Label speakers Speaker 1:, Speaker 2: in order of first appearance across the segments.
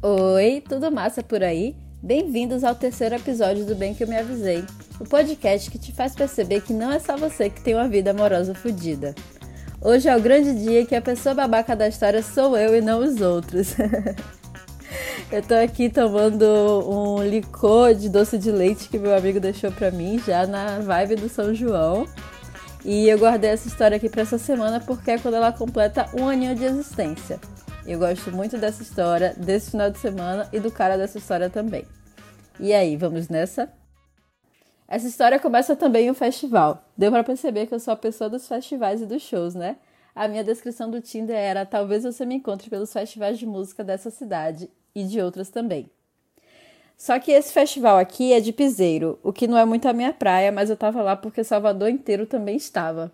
Speaker 1: Oi, tudo massa por aí? Bem-vindos ao terceiro episódio do Bem Que Eu Me Avisei, o podcast que te faz perceber que não é só você que tem uma vida amorosa fodida. Hoje é o grande dia que a pessoa babaca da história sou eu e não os outros. eu tô aqui tomando um licor de doce de leite que meu amigo deixou pra mim, já na vibe do São João. E eu guardei essa história aqui para essa semana porque é quando ela completa um aninho de existência. Eu gosto muito dessa história, desse final de semana e do cara dessa história também. E aí, vamos nessa? Essa história começa também em um festival. Deu para perceber que eu sou a pessoa dos festivais e dos shows, né? A minha descrição do Tinder era: talvez você me encontre pelos festivais de música dessa cidade e de outras também. Só que esse festival aqui é de piseiro, o que não é muito a minha praia, mas eu tava lá porque Salvador inteiro também estava.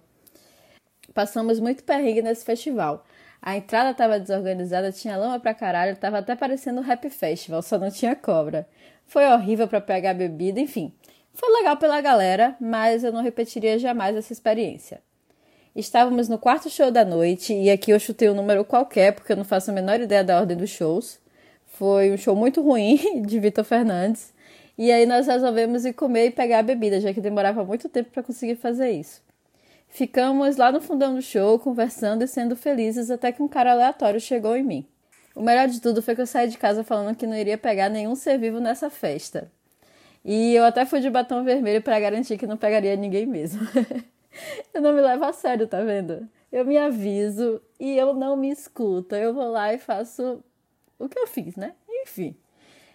Speaker 1: Passamos muito perrengue nesse festival. A entrada estava desorganizada, tinha lama pra caralho, tava até parecendo um rap festival, só não tinha cobra. Foi horrível para pegar bebida, enfim. Foi legal pela galera, mas eu não repetiria jamais essa experiência. Estávamos no quarto show da noite e aqui eu chutei um número qualquer porque eu não faço a menor ideia da ordem dos shows. Foi um show muito ruim de Vitor Fernandes. E aí nós resolvemos ir comer e pegar a bebida, já que demorava muito tempo para conseguir fazer isso. Ficamos lá no fundão do show, conversando e sendo felizes até que um cara aleatório chegou em mim. O melhor de tudo foi que eu saí de casa falando que não iria pegar nenhum ser vivo nessa festa. E eu até fui de batom vermelho para garantir que não pegaria ninguém mesmo. eu não me levo a sério, tá vendo? Eu me aviso e eu não me escuto. Eu vou lá e faço o que eu fiz, né? Enfim.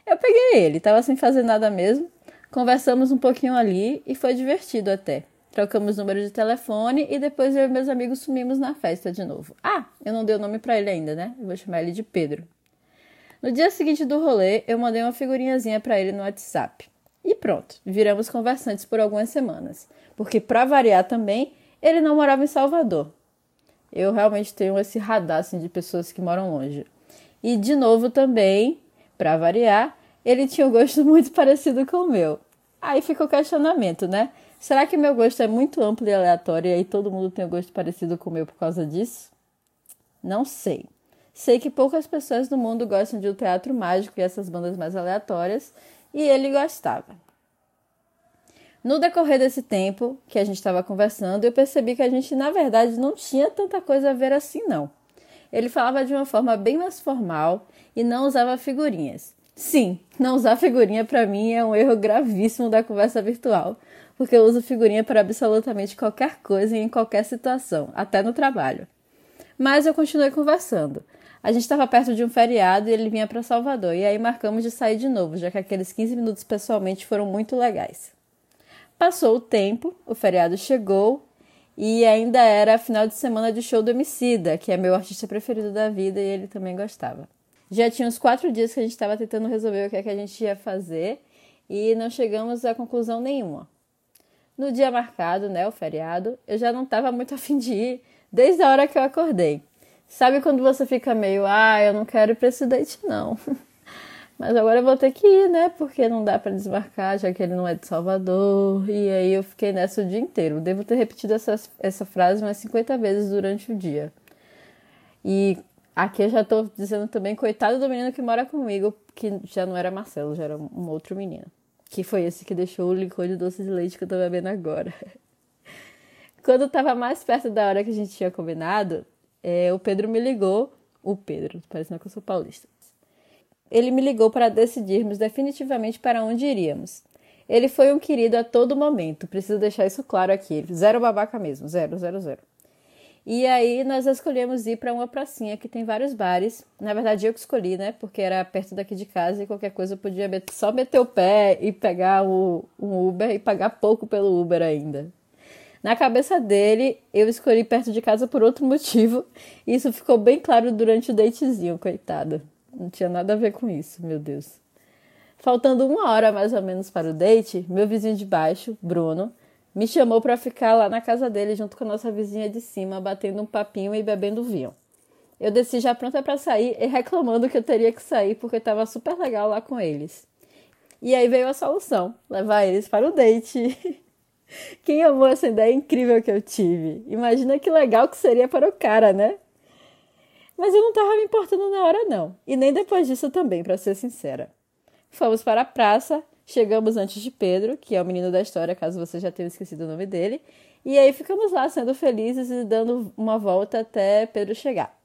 Speaker 1: Eu peguei ele, tava sem fazer nada mesmo. Conversamos um pouquinho ali e foi divertido até. Trocamos número de telefone e depois eu e meus amigos sumimos na festa de novo. Ah, eu não dei o nome para ele ainda, né? Eu vou chamar ele de Pedro. No dia seguinte do rolê, eu mandei uma figurinhazinha para ele no WhatsApp. E pronto, viramos conversantes por algumas semanas. Porque, para variar também, ele não morava em Salvador. Eu realmente tenho esse radar assim, de pessoas que moram longe. E, de novo, também, para variar, ele tinha um gosto muito parecido com o meu. Aí fica o questionamento, né? Será que meu gosto é muito amplo e aleatório e aí todo mundo tem um gosto parecido com o meu por causa disso? Não sei. Sei que poucas pessoas no mundo gostam de um teatro mágico e essas bandas mais aleatórias, e ele gostava. No decorrer desse tempo que a gente estava conversando, eu percebi que a gente, na verdade, não tinha tanta coisa a ver assim, não. Ele falava de uma forma bem mais formal e não usava figurinhas. Sim, não usar figurinha para mim é um erro gravíssimo da conversa virtual, porque eu uso figurinha para absolutamente qualquer coisa e em qualquer situação, até no trabalho. Mas eu continuei conversando. A gente estava perto de um feriado e ele vinha para Salvador, e aí marcamos de sair de novo, já que aqueles 15 minutos pessoalmente foram muito legais. Passou o tempo, o feriado chegou e ainda era final de semana de show do Emicida, que é meu artista preferido da vida e ele também gostava. Já tinha uns quatro dias que a gente estava tentando resolver o que, é que a gente ia fazer e não chegamos a conclusão nenhuma. No dia marcado, né, o feriado, eu já não estava muito afim de ir desde a hora que eu acordei. Sabe quando você fica meio, ah, eu não quero ir para esse date não. Mas agora eu vou ter que ir, né? Porque não dá para desmarcar, já que ele não é de Salvador. E aí eu fiquei nessa o dia inteiro. Devo ter repetido essa, essa frase umas 50 vezes durante o dia. E aqui eu já tô dizendo também, coitado do menino que mora comigo, que já não era Marcelo, já era um outro menino que foi esse que deixou o licor de doce de leite que eu tô bebendo agora. Quando estava mais perto da hora que a gente tinha combinado, é, o Pedro me ligou. O Pedro, parece que eu sou paulista. Ele me ligou para decidirmos definitivamente para onde iríamos. Ele foi um querido a todo momento, preciso deixar isso claro aqui. Zero babaca mesmo, zero, zero, zero. E aí nós escolhemos ir para uma pracinha que tem vários bares. Na verdade, eu que escolhi, né? Porque era perto daqui de casa e qualquer coisa eu podia só meter o pé e pegar o, um Uber e pagar pouco pelo Uber ainda. Na cabeça dele, eu escolhi perto de casa por outro motivo. E isso ficou bem claro durante o datezinho, coitado. Não tinha nada a ver com isso, meu Deus. Faltando uma hora mais ou menos para o date, meu vizinho de baixo, Bruno, me chamou para ficar lá na casa dele junto com a nossa vizinha de cima, batendo um papinho e bebendo vinho. Eu desci já pronta para sair e reclamando que eu teria que sair porque estava super legal lá com eles. E aí veio a solução: levar eles para o date. Quem amou essa ideia incrível que eu tive? Imagina que legal que seria para o cara, né? Mas eu não tava me importando na hora, não. E nem depois disso também, para ser sincera. Fomos para a praça, chegamos antes de Pedro, que é o menino da história, caso você já tenha esquecido o nome dele. E aí ficamos lá sendo felizes e dando uma volta até Pedro chegar.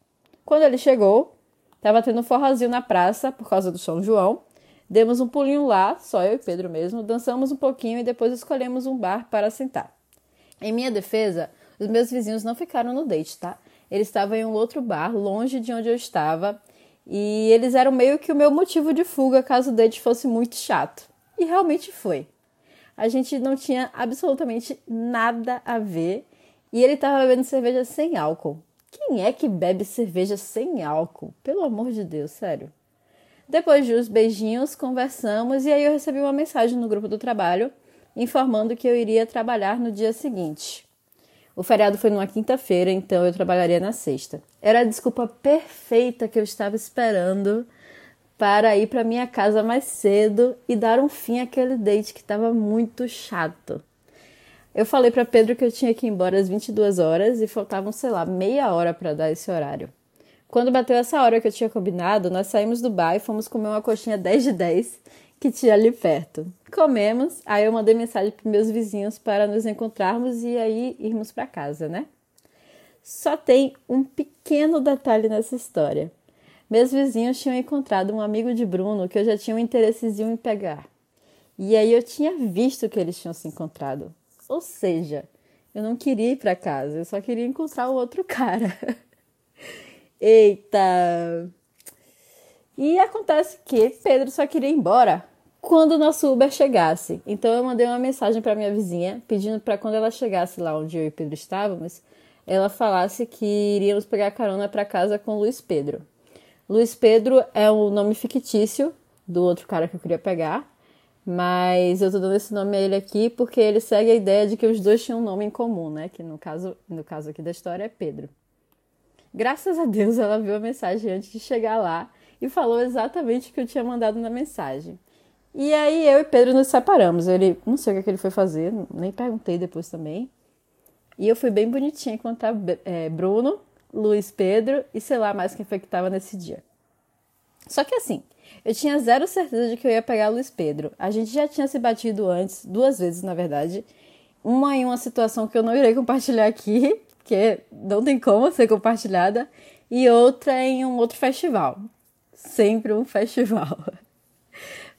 Speaker 1: Quando ele chegou, estava tendo um forrozinho na praça por causa do São João. Demos um pulinho lá, só eu e Pedro mesmo, dançamos um pouquinho e depois escolhemos um bar para sentar. Em minha defesa, os meus vizinhos não ficaram no date, tá? Eles estavam em um outro bar, longe de onde eu estava, e eles eram meio que o meu motivo de fuga caso o date fosse muito chato. E realmente foi. A gente não tinha absolutamente nada a ver e ele estava bebendo cerveja sem álcool. Quem é que bebe cerveja sem álcool? Pelo amor de Deus, sério. Depois de uns beijinhos, conversamos e aí eu recebi uma mensagem no grupo do trabalho informando que eu iria trabalhar no dia seguinte. O feriado foi numa quinta-feira, então eu trabalharia na sexta. Era a desculpa perfeita que eu estava esperando para ir para minha casa mais cedo e dar um fim àquele date que estava muito chato. Eu falei para Pedro que eu tinha que ir embora às 22 horas e faltavam, sei lá, meia hora para dar esse horário. Quando bateu essa hora que eu tinha combinado, nós saímos do bar e fomos comer uma coxinha 10 de 10 que tinha ali perto. Comemos, aí eu mandei mensagem para meus vizinhos para nos encontrarmos e aí irmos para casa, né? Só tem um pequeno detalhe nessa história. Meus vizinhos tinham encontrado um amigo de Bruno que eu já tinha um interessezinho em pegar. E aí eu tinha visto que eles tinham se encontrado. Ou seja, eu não queria ir para casa, eu só queria encontrar o outro cara. Eita! E acontece que Pedro só queria ir embora quando o nosso Uber chegasse. Então eu mandei uma mensagem para minha vizinha pedindo para quando ela chegasse lá onde eu e Pedro estávamos, ela falasse que iríamos pegar carona para casa com Luiz Pedro. Luiz Pedro é o nome fictício do outro cara que eu queria pegar, mas eu tô dando esse nome a ele aqui porque ele segue a ideia de que os dois tinham um nome em comum, né? Que no caso, no caso aqui da história é Pedro. Graças a Deus ela viu a mensagem antes de chegar lá e falou exatamente o que eu tinha mandado na mensagem. E aí eu e Pedro nos separamos. Ele, não sei o que, é que ele foi fazer, nem perguntei depois também. E eu fui bem bonitinha encontrar é, Bruno, Luiz Pedro e sei lá mais quem foi que estava nesse dia. Só que assim, eu tinha zero certeza de que eu ia pegar Luiz Pedro. A gente já tinha se batido antes, duas vezes na verdade. Uma em uma situação que eu não irei compartilhar aqui, porque não tem como ser compartilhada, e outra em um outro festival. Sempre um festival.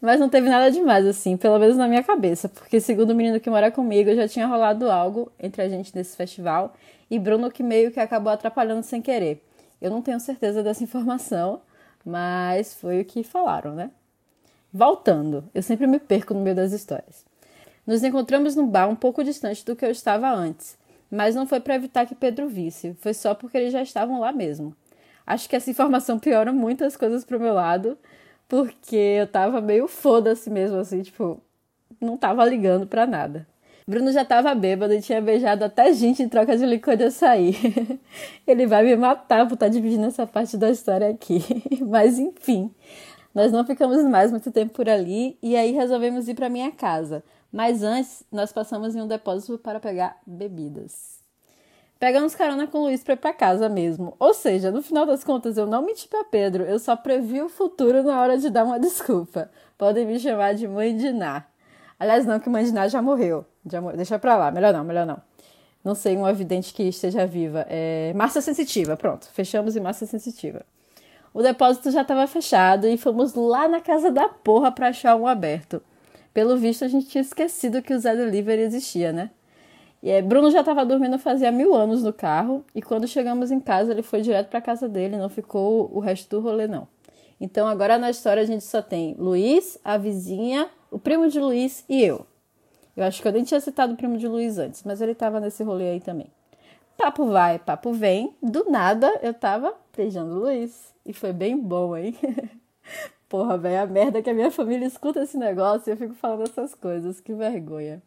Speaker 1: Mas não teve nada demais, assim, pelo menos na minha cabeça, porque segundo o menino que mora comigo, já tinha rolado algo entre a gente nesse festival e Bruno que meio que acabou atrapalhando sem querer. Eu não tenho certeza dessa informação, mas foi o que falaram, né? Voltando, eu sempre me perco no meio das histórias. Nos encontramos no bar um pouco distante do que eu estava antes, mas não foi para evitar que Pedro visse, foi só porque eles já estavam lá mesmo. Acho que essa informação piora muito as coisas pro meu lado, porque eu tava meio foda-se mesmo, assim, tipo, não tava ligando pra nada. Bruno já tava bêbado e tinha beijado até gente em troca de licor de açaí. Ele vai me matar por estar tá dividindo essa parte da história aqui. Mas enfim, nós não ficamos mais muito tempo por ali e aí resolvemos ir para minha casa. Mas antes, nós passamos em um depósito para pegar bebidas. Pegamos carona com o Luiz para ir para casa mesmo. Ou seja, no final das contas, eu não menti para Pedro, eu só previ o futuro na hora de dar uma desculpa. Podem me chamar de mãe de Ná. Aliás, não, que mãe de Ná já morreu. Já morreu. Deixa pra lá, melhor não, melhor não. Não sei, uma evidente que esteja viva. É... Massa sensitiva, pronto. Fechamos em massa sensitiva. O depósito já estava fechado e fomos lá na casa da porra para achar um aberto. Pelo visto, a gente tinha esquecido que o Zé Delivery existia, né? E, é, Bruno já estava dormindo fazia mil anos no carro e quando chegamos em casa ele foi direto para casa dele, não ficou o resto do rolê não. Então agora na história a gente só tem Luiz, a vizinha, o primo de Luiz e eu. Eu acho que eu nem tinha citado o primo de Luiz antes, mas ele tava nesse rolê aí também. Papo vai, papo vem. Do nada eu tava beijando o Luiz. E foi bem bom, hein? Porra, velho, a merda que a minha família escuta esse negócio e eu fico falando essas coisas. Que vergonha.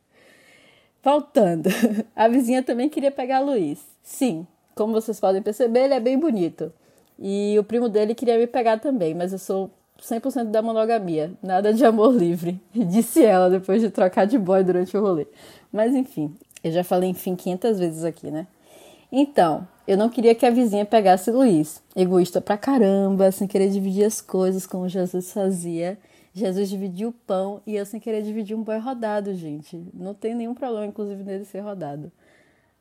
Speaker 1: Voltando. A vizinha também queria pegar Luiz. Sim, como vocês podem perceber, ele é bem bonito. E o primo dele queria me pegar também, mas eu sou 100% da monogamia, nada de amor livre, disse ela depois de trocar de boy durante o rolê. Mas enfim, eu já falei enfim 500 vezes aqui, né? Então, eu não queria que a vizinha pegasse Luiz. Egoísta pra caramba, sem querer dividir as coisas como Jesus fazia. Jesus dividiu o pão e eu sem querer dividir um boi rodado, gente. Não tem nenhum problema, inclusive, nele ser rodado.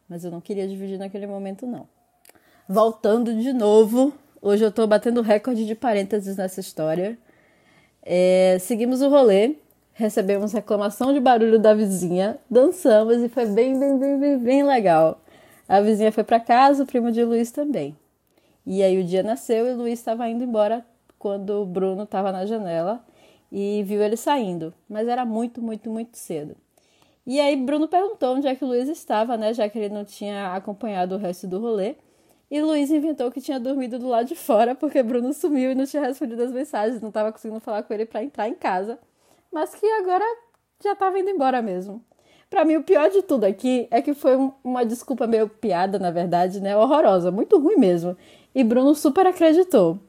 Speaker 1: Mas eu não queria dividir naquele momento, não. Voltando de novo, hoje eu tô batendo recorde de parênteses nessa história. É, seguimos o rolê, recebemos reclamação de barulho da vizinha, dançamos e foi bem, bem, bem, bem, bem legal. A vizinha foi para casa, o primo de Luiz também. E aí o dia nasceu e Luiz estava indo embora quando o Bruno estava na janela e viu ele saindo, mas era muito, muito, muito cedo. E aí Bruno perguntou onde é que o Luiz estava, né, já que ele não tinha acompanhado o resto do rolê. E Luiz inventou que tinha dormido do lado de fora porque Bruno sumiu e não tinha respondido as mensagens, não estava conseguindo falar com ele para entrar em casa, mas que agora já estava indo embora mesmo. Para mim, o pior de tudo aqui é que foi uma desculpa meio piada, na verdade, né? Horrorosa, muito ruim mesmo. E Bruno super acreditou.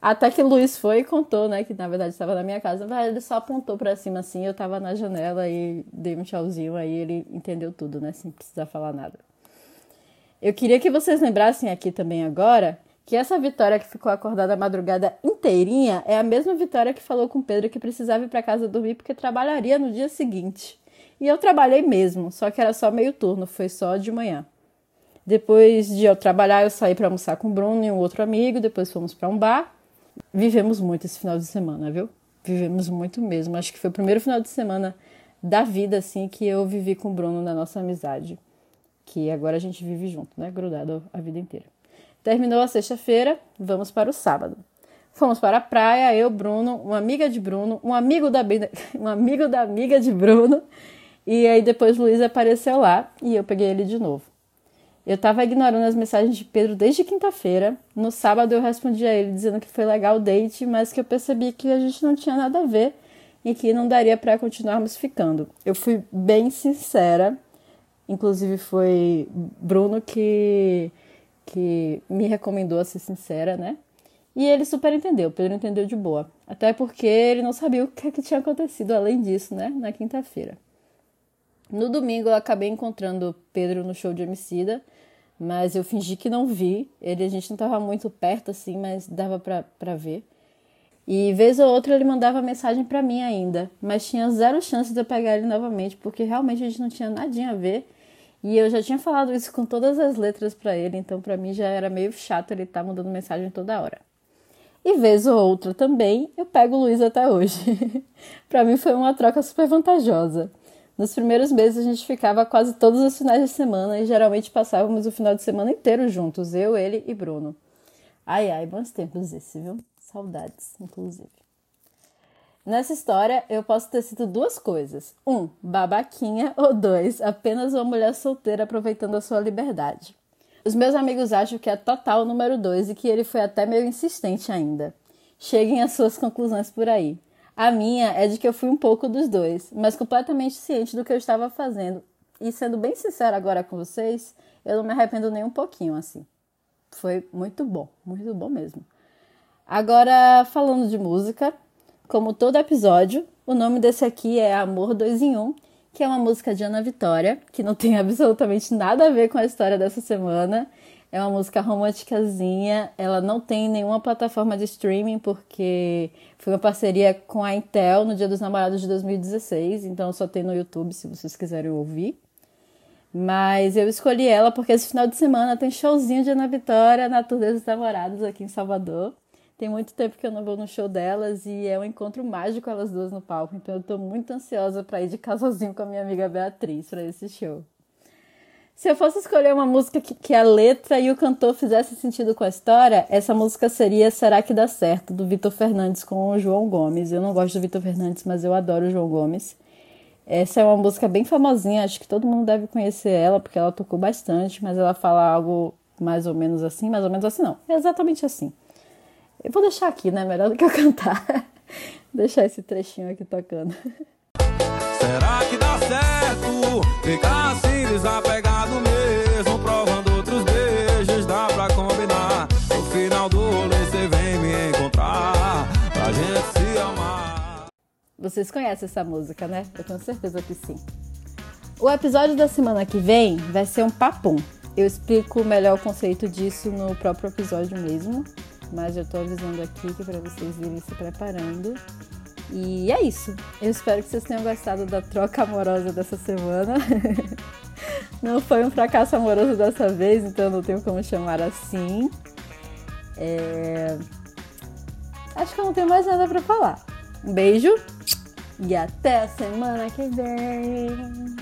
Speaker 1: Até que Luiz foi e contou, né? Que na verdade estava na minha casa. Mas ele só apontou para cima assim. Eu tava na janela e dei um tchauzinho. Aí ele entendeu tudo, né? Sem precisar falar nada. Eu queria que vocês lembrassem aqui também agora que essa Vitória que ficou acordada a madrugada inteirinha é a mesma Vitória que falou com Pedro que precisava ir para casa dormir porque trabalharia no dia seguinte. E eu trabalhei mesmo, só que era só meio turno, foi só de manhã. Depois de eu trabalhar, eu saí para almoçar com o Bruno e um outro amigo, depois fomos para um bar. Vivemos muito esse final de semana, viu? Vivemos muito mesmo. Acho que foi o primeiro final de semana da vida assim que eu vivi com o Bruno na nossa amizade, que agora a gente vive junto, né, grudado a vida inteira. Terminou a sexta-feira, vamos para o sábado. Fomos para a praia, eu, Bruno, uma amiga de Bruno, um amigo da um amigo da amiga de Bruno e aí depois Luiz apareceu lá e eu peguei ele de novo. Eu estava ignorando as mensagens de Pedro desde quinta-feira. No sábado eu respondi a ele dizendo que foi legal o date, mas que eu percebi que a gente não tinha nada a ver e que não daria para continuarmos ficando. Eu fui bem sincera. Inclusive foi Bruno que que me recomendou a ser sincera, né? E ele super entendeu, Pedro entendeu de boa. Até porque ele não sabia o que, é que tinha acontecido além disso, né? Na quinta-feira. No domingo eu acabei encontrando Pedro no show de Emicida, mas eu fingi que não vi. Ele a gente não estava muito perto assim, mas dava para ver. E vez ou outra ele mandava mensagem para mim ainda, mas tinha zero chance de eu pegar ele novamente, porque realmente a gente não tinha nadinha a ver. E eu já tinha falado isso com todas as letras para ele, então para mim já era meio chato ele estar tá mandando mensagem toda hora. E vez ou outra também eu pego o Luiz até hoje. para mim foi uma troca super vantajosa. Nos primeiros meses a gente ficava quase todos os finais de semana e geralmente passávamos o final de semana inteiro juntos, eu, ele e Bruno. Ai, ai, bons tempos esse, viu? Saudades, inclusive. Nessa história, eu posso ter sido duas coisas. Um, babaquinha, ou dois, apenas uma mulher solteira aproveitando a sua liberdade. Os meus amigos acham que é total o número dois e que ele foi até meio insistente ainda. Cheguem às suas conclusões por aí. A minha é de que eu fui um pouco dos dois, mas completamente ciente do que eu estava fazendo. E sendo bem sincera agora com vocês, eu não me arrependo nem um pouquinho assim. Foi muito bom, muito bom mesmo. Agora, falando de música, como todo episódio, o nome desse aqui é Amor 2 em 1, que é uma música de Ana Vitória, que não tem absolutamente nada a ver com a história dessa semana é uma música românticazinha. Ela não tem nenhuma plataforma de streaming porque foi uma parceria com a Intel no Dia dos Namorados de 2016, então só tem no YouTube se vocês quiserem ouvir. Mas eu escolhi ela porque esse final de semana tem showzinho de Ana Vitória na Tour dos Namorados aqui em Salvador. Tem muito tempo que eu não vou no show delas e é um encontro mágico elas duas no palco, então eu tô muito ansiosa para ir de casalzinho com a minha amiga Beatriz para esse show. Se eu fosse escolher uma música que, que, a letra e o cantor fizesse sentido com a história, essa música seria Será que dá certo, do Vitor Fernandes com o João Gomes. Eu não gosto do Vitor Fernandes, mas eu adoro o João Gomes. Essa é uma música bem famosinha, acho que todo mundo deve conhecer ela, porque ela tocou bastante, mas ela fala algo mais ou menos assim, mais ou menos assim, não. É exatamente assim. Eu vou deixar aqui, né? Melhor do que eu cantar. deixar esse trechinho aqui tocando. Será que dá certo ficar assim desapegado mesmo, provando outros beijos, dá pra combinar. No final do rolê você vem me encontrar, pra gente se amar. Vocês conhecem essa música, né? Eu tenho certeza que sim. O episódio da semana que vem vai ser um papum. Eu explico melhor o conceito disso no próprio episódio mesmo, mas eu tô avisando aqui que para vocês irem se preparando. E é isso. Eu espero que vocês tenham gostado da troca amorosa dessa semana. não foi um fracasso amoroso dessa vez, então não tenho como chamar assim. É... Acho que eu não tenho mais nada para falar. Um beijo e até a semana que vem.